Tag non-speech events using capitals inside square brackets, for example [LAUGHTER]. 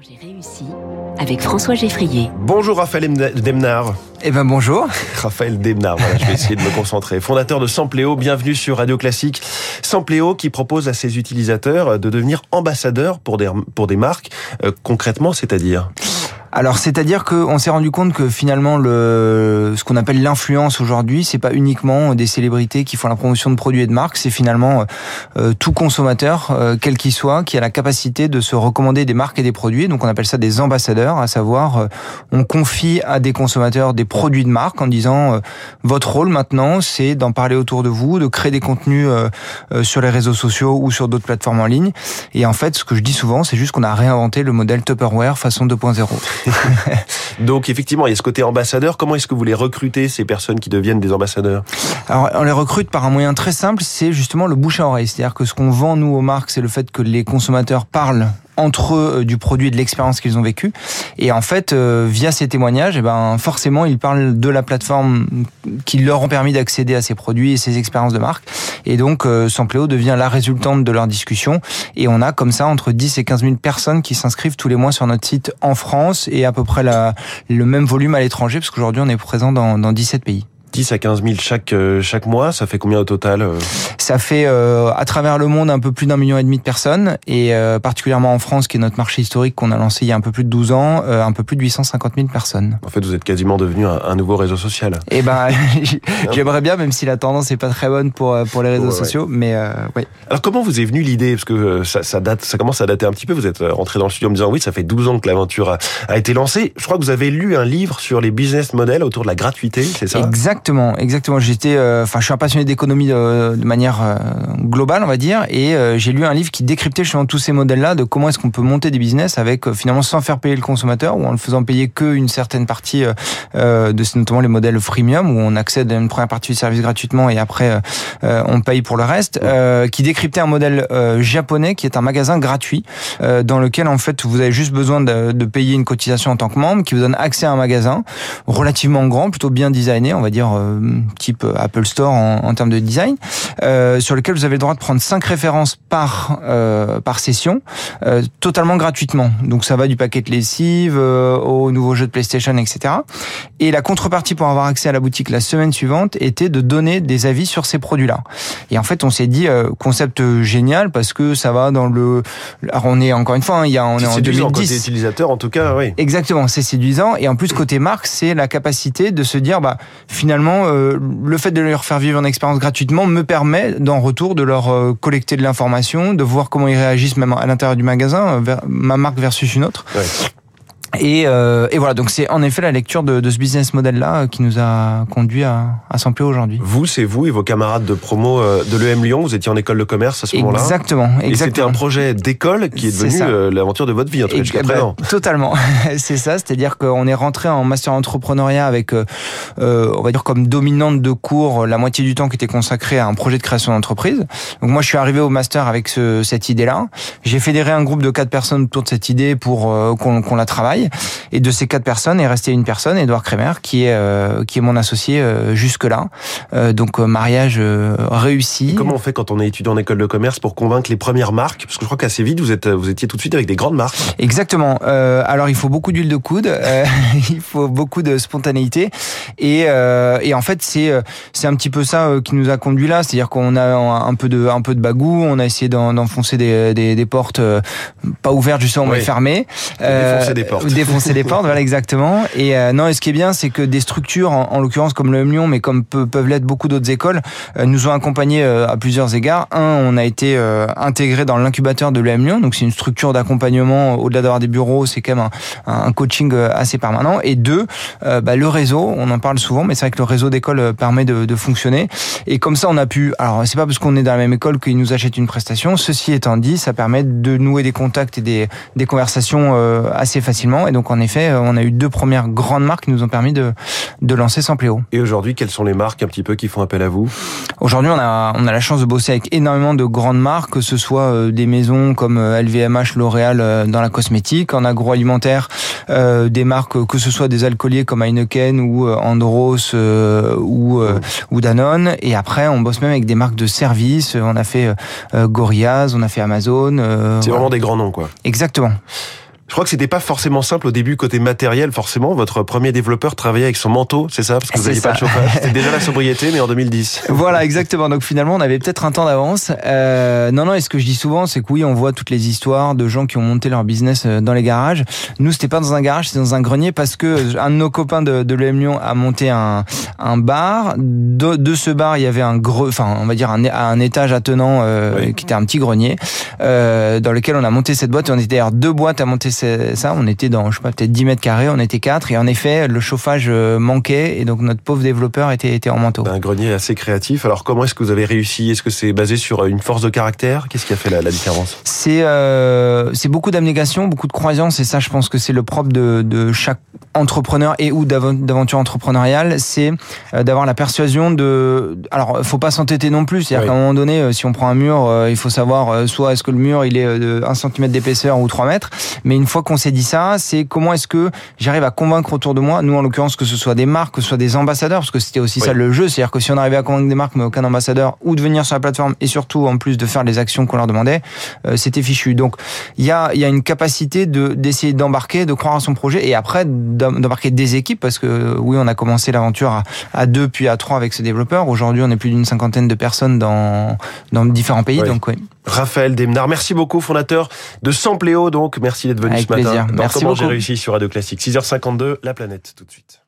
J'ai réussi avec François Geffrier. Bonjour Raphaël Demnard. Eh ben bonjour. [LAUGHS] Raphaël Demnard, voilà, je vais essayer de me concentrer. Fondateur de Sampléo, bienvenue sur Radio Classique. Sampléo qui propose à ses utilisateurs de devenir ambassadeurs pour des, pour des marques. Euh, concrètement, c'est-à-dire? Alors, c'est-à-dire qu'on s'est rendu compte que finalement, le, ce qu'on appelle l'influence aujourd'hui, c'est pas uniquement des célébrités qui font la promotion de produits et de marques, c'est finalement euh, tout consommateur, euh, quel qu'il soit, qui a la capacité de se recommander des marques et des produits. Donc, on appelle ça des ambassadeurs, à savoir, euh, on confie à des consommateurs des produits de marque en disant, votre rôle maintenant, c'est d'en parler autour de vous, de créer des contenus sur les réseaux sociaux ou sur d'autres plateformes en ligne. Et en fait, ce que je dis souvent, c'est juste qu'on a réinventé le modèle Tupperware façon 2.0. [LAUGHS] Donc effectivement, il y a ce côté ambassadeur. Comment est-ce que vous les recrutez, ces personnes qui deviennent des ambassadeurs? Alors on les recrute par un moyen très simple, c'est justement le bouche à oreille. C'est-à-dire que ce qu'on vend nous aux marques, c'est le fait que les consommateurs parlent entre eux du produit et de l'expérience qu'ils ont vécu. Et en fait, euh, via ces témoignages, eh ben, forcément, ils parlent de la plateforme qui leur ont permis d'accéder à ces produits et ces expériences de marque. Et donc, euh, Sampléo devient la résultante de leur discussion. Et on a comme ça entre 10 et 15 000 personnes qui s'inscrivent tous les mois sur notre site en France et à peu près la, le même volume à l'étranger, parce qu'aujourd'hui, on est présent dans, dans 17 pays. 10 à 15 000 chaque, euh, chaque mois, ça fait combien au total euh Ça fait euh, à travers le monde un peu plus d'un million et demi de personnes et particulièrement en France, qui est notre marché historique qu'on a lancé il y a un peu plus de 12 ans, un peu plus de 850 000 personnes. En fait, vous êtes quasiment devenu un, nouveau réseau social. Eh ben, [LAUGHS] [LAUGHS] j'aimerais bien, même si la tendance n'est pas très bonne pour pour les réseaux sociaux, mais oui. Alors comment vous est venue l'idée? Parce que ça, ça, date, ça commence à dater un petit peu. Vous êtes rentré dans le studio en me disant oui, ça fait 12 ans que l'aventure a, a été lancée. Je crois que vous avez lu un livre sur les business models autour de la gratuité, c'est ça? Exactement, exactement j'étais, euh, enfin, je suis un passionné d'économie de, de, manière euh, globale, on va dire, et euh, j'ai lu un livre qui décryptait justement tous ces modèles-là de comment est-ce qu'on peut monter des business avec finalement sans faire payer le consommateur ou en le faisant payer qu'une certaine partie de notamment les modèles freemium où on accède à une première partie du service gratuitement et après on paye pour le reste, qui décryptait un modèle japonais qui est un magasin gratuit dans lequel en fait vous avez juste besoin de, de payer une cotisation en tant que membre, qui vous donne accès à un magasin relativement grand, plutôt bien designé, on va dire type euh, Apple Store en, termes de design, euh, sur lequel vous avez le droit de prendre cinq références par euh, par session, totalement gratuitement. Donc ça va du paquet de lessive au nouveau jeu de PlayStation, etc. Et la contrepartie pour avoir accès à la boutique la semaine suivante était de donner des avis sur ces produits-là. Et en fait, on s'est dit concept génial parce que ça va dans le. Alors on est encore une fois, hein, il y a on est, en 2010. Côté utilisateur, en tout cas, oui. Exactement, c'est séduisant. Et en plus côté marque, c'est la capacité de se dire, bah finalement, le fait de leur faire vivre une expérience gratuitement me permet, d'en retour, de leur euh, collecter de l'information, de voir comment ils réagissent même à l'intérieur du magasin, ma marque versus une autre. Et, euh, et, voilà, donc c'est en effet la lecture de, de ce business model-là euh, qui nous a conduit à, à aujourd'hui. Vous, c'est vous et vos camarades de promo euh, de l'EM Lyon, vous étiez en école de commerce à ce moment-là Exactement. exactement. Et c'était un projet d'école qui est devenu euh, l'aventure de votre vie, en tout cas jusqu'à présent. totalement, [LAUGHS] c'est ça, c'est-à-dire qu'on est rentré en master entrepreneuriat avec, euh, on va dire comme dominante de cours, la moitié du temps qui était consacré à un projet de création d'entreprise. Donc moi, je suis arrivé au master avec ce, cette idée-là. J'ai fédéré un groupe de quatre personnes autour de cette idée pour qu'on qu'on la travaille. travail. Et de ces quatre personnes est resté une personne, Edouard Kremer, qui est euh, qui est mon associé euh, jusque là. Euh, donc mariage réussi. comment on fait quand on est étudiant en école de commerce pour convaincre les premières marques? Parce que je crois qu'assez vite vous êtes vous étiez tout de suite avec des grandes marques. Exactement. alors il faut beaucoup d'huile de coude, [LAUGHS] il faut beaucoup de spontanéité et et en fait c'est c'est un petit peu ça qui nous a conduit là, c'est-à-dire qu'on a un peu de un peu de bagou, on a essayé d'enfoncer des, des, des portes pas ouvertes justement mais fermées. Défoncer des portes défoncer les voilà exactement. Et euh, non, et ce qui est bien, c'est que des structures, en, l'occurrence comme le Lyon, mais comme peuvent l'être beaucoup d'autres écoles, euh, nous ont accompagnés euh, à plusieurs égards. Un, on a été intégré dans l'incubateur de l'EM Lyon, donc c'est une structure d'accompagnement au-delà d'avoir des bureaux, c'est quand même un, un, coaching assez permanent. Et deux, bah, le réseau, on en parle souvent, mais c'est vrai que le réseau d'écoles permet de, de, fonctionner. Et comme ça, on a pu. Alors, c'est pas parce qu'on est dans la même école qu'ils nous achètent une prestation. Ceci étant dit, ça permet de nouer des contacts et des, des conversations assez facilement. Et donc, en effet, euh, on a eu deux premières grandes marques qui nous ont permis de, de lancer Sampléo. Et aujourd'hui, quelles sont les marques un petit peu qui font appel à vous? Aujourd'hui, on a, on a la chance de bosser avec énormément de grandes marques, que ce soit euh, des maisons comme LVMH, euh, L'Oréal dans la cosmétique, en agroalimentaire, des marques, que ce soit des alcooliers comme Heineken ou Andros ou, ou Danone. Et après, on bosse même avec des marques de services. On a fait Gorillaz, on a fait Amazon. C'est vraiment des grands noms, quoi. Exactement. Je crois que c'était pas forcément simple au début côté matériel, forcément. Votre premier développeur travaillait avec son manteau, c'est ça? Parce que vous n'aviez pas de chauffage. [LAUGHS] C'était déjà la sobriété, mais en 2010. Voilà, exactement. Donc finalement, on avait peut-être un temps d'avance. Euh, non, non, et ce que je dis souvent, c'est que oui, on voit toutes les histoires de gens qui ont monté leur business euh, dans les garages. Nous, c'était pas dans un garage, c'était dans un grenier parce que un de nos copains de, de l'EM Lyon a monté un, un bar. De, de, ce bar, il y avait un gros, enfin, on va dire un, un étage attenant euh, oui. qui était un petit grenier euh, dans lequel on a monté cette boîte. Et on était d'ailleurs deux boîtes à monter ça. On était dans, je sais pas, peut-être 10 mètres carrés. On était quatre. Et en effet, le chauffage euh, manquait. Et donc, notre pauvre développeur était, était en manteau. Un grenier assez créatif. Alors, comment est-ce que vous avez réussi? Est-ce que c'est basé sur une force de caractère? Qu'est-ce qui a fait la, la différence? C'est euh, c'est beaucoup d'abnégation, beaucoup de croyance. Et ça, je pense que c'est le propre de, de chaque entrepreneur et ou d'aventure entrepreneuriale. C'est euh, d'avoir la persuasion de. Alors, faut pas s'entêter non plus. C'est-à-dire oui. qu'à un moment donné, si on prend un mur, il faut savoir soit est-ce que le mur il est de 1 cm d'épaisseur ou 3 mètres. Mais une fois qu'on s'est dit ça, c'est comment est-ce que j'arrive à convaincre autour de moi, nous en l'occurrence que ce soit des marques, que ce soit des ambassadeurs, parce que c'était aussi oui. ça le jeu, c'est-à-dire que si on arrivait à convaincre des marques mais aucun ambassadeur, ou de venir sur la plateforme et surtout en plus de faire les actions qu'on leur demandait, euh, c'était fichu. Donc il y a, y a une capacité de d'essayer d'embarquer, de croire à son projet et après d'embarquer des équipes, parce que oui, on a commencé l'aventure à, à deux puis à trois avec ce développeur. Aujourd'hui, on est plus d'une cinquantaine de personnes dans dans différents pays. Oui. Donc oui. Raphaël Demnard, merci beaucoup, fondateur de Sampléo. Donc merci d'être venu avec ce matin. Dans merci Comment j'ai réussi sur Radio Classique. 6h52, la planète tout de suite.